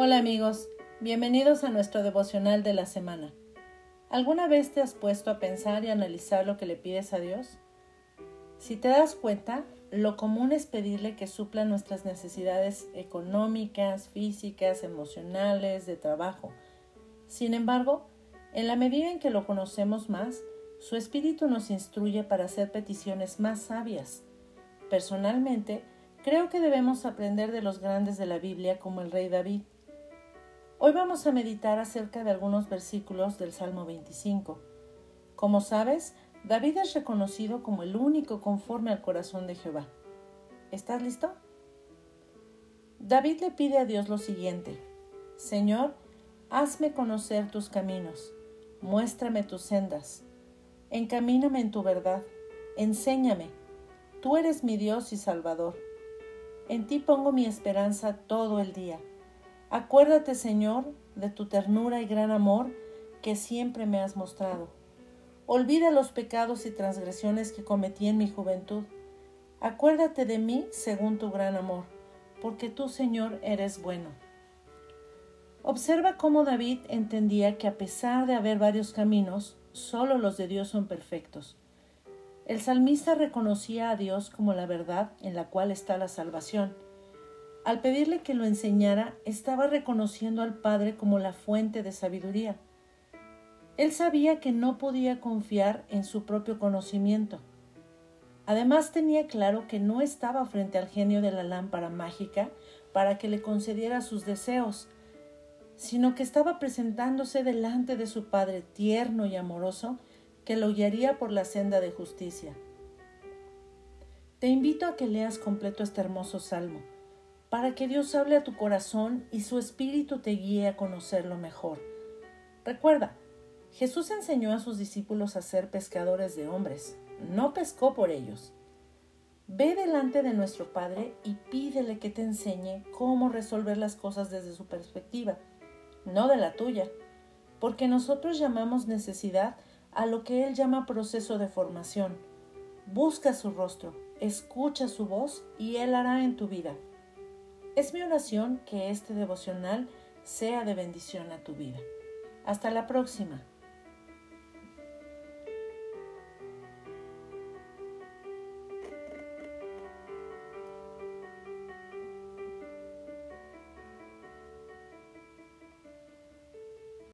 Hola amigos, bienvenidos a nuestro devocional de la semana. ¿Alguna vez te has puesto a pensar y analizar lo que le pides a Dios? Si te das cuenta, lo común es pedirle que supla nuestras necesidades económicas, físicas, emocionales, de trabajo. Sin embargo, en la medida en que lo conocemos más, su espíritu nos instruye para hacer peticiones más sabias. Personalmente, creo que debemos aprender de los grandes de la Biblia como el rey David. Hoy vamos a meditar acerca de algunos versículos del Salmo 25. Como sabes, David es reconocido como el único conforme al corazón de Jehová. ¿Estás listo? David le pide a Dios lo siguiente. Señor, hazme conocer tus caminos, muéstrame tus sendas, encamíname en tu verdad, enséñame. Tú eres mi Dios y Salvador. En ti pongo mi esperanza todo el día. Acuérdate, Señor, de tu ternura y gran amor que siempre me has mostrado. Olvida los pecados y transgresiones que cometí en mi juventud. Acuérdate de mí según tu gran amor, porque tú, Señor, eres bueno. Observa cómo David entendía que a pesar de haber varios caminos, solo los de Dios son perfectos. El salmista reconocía a Dios como la verdad en la cual está la salvación al pedirle que lo enseñara, estaba reconociendo al Padre como la fuente de sabiduría. Él sabía que no podía confiar en su propio conocimiento. Además tenía claro que no estaba frente al genio de la lámpara mágica para que le concediera sus deseos, sino que estaba presentándose delante de su Padre tierno y amoroso que lo guiaría por la senda de justicia. Te invito a que leas completo este hermoso salmo para que Dios hable a tu corazón y su espíritu te guíe a conocerlo mejor. Recuerda, Jesús enseñó a sus discípulos a ser pescadores de hombres, no pescó por ellos. Ve delante de nuestro Padre y pídele que te enseñe cómo resolver las cosas desde su perspectiva, no de la tuya, porque nosotros llamamos necesidad a lo que Él llama proceso de formación. Busca su rostro, escucha su voz y Él hará en tu vida. Es mi oración que este devocional sea de bendición a tu vida. Hasta la próxima.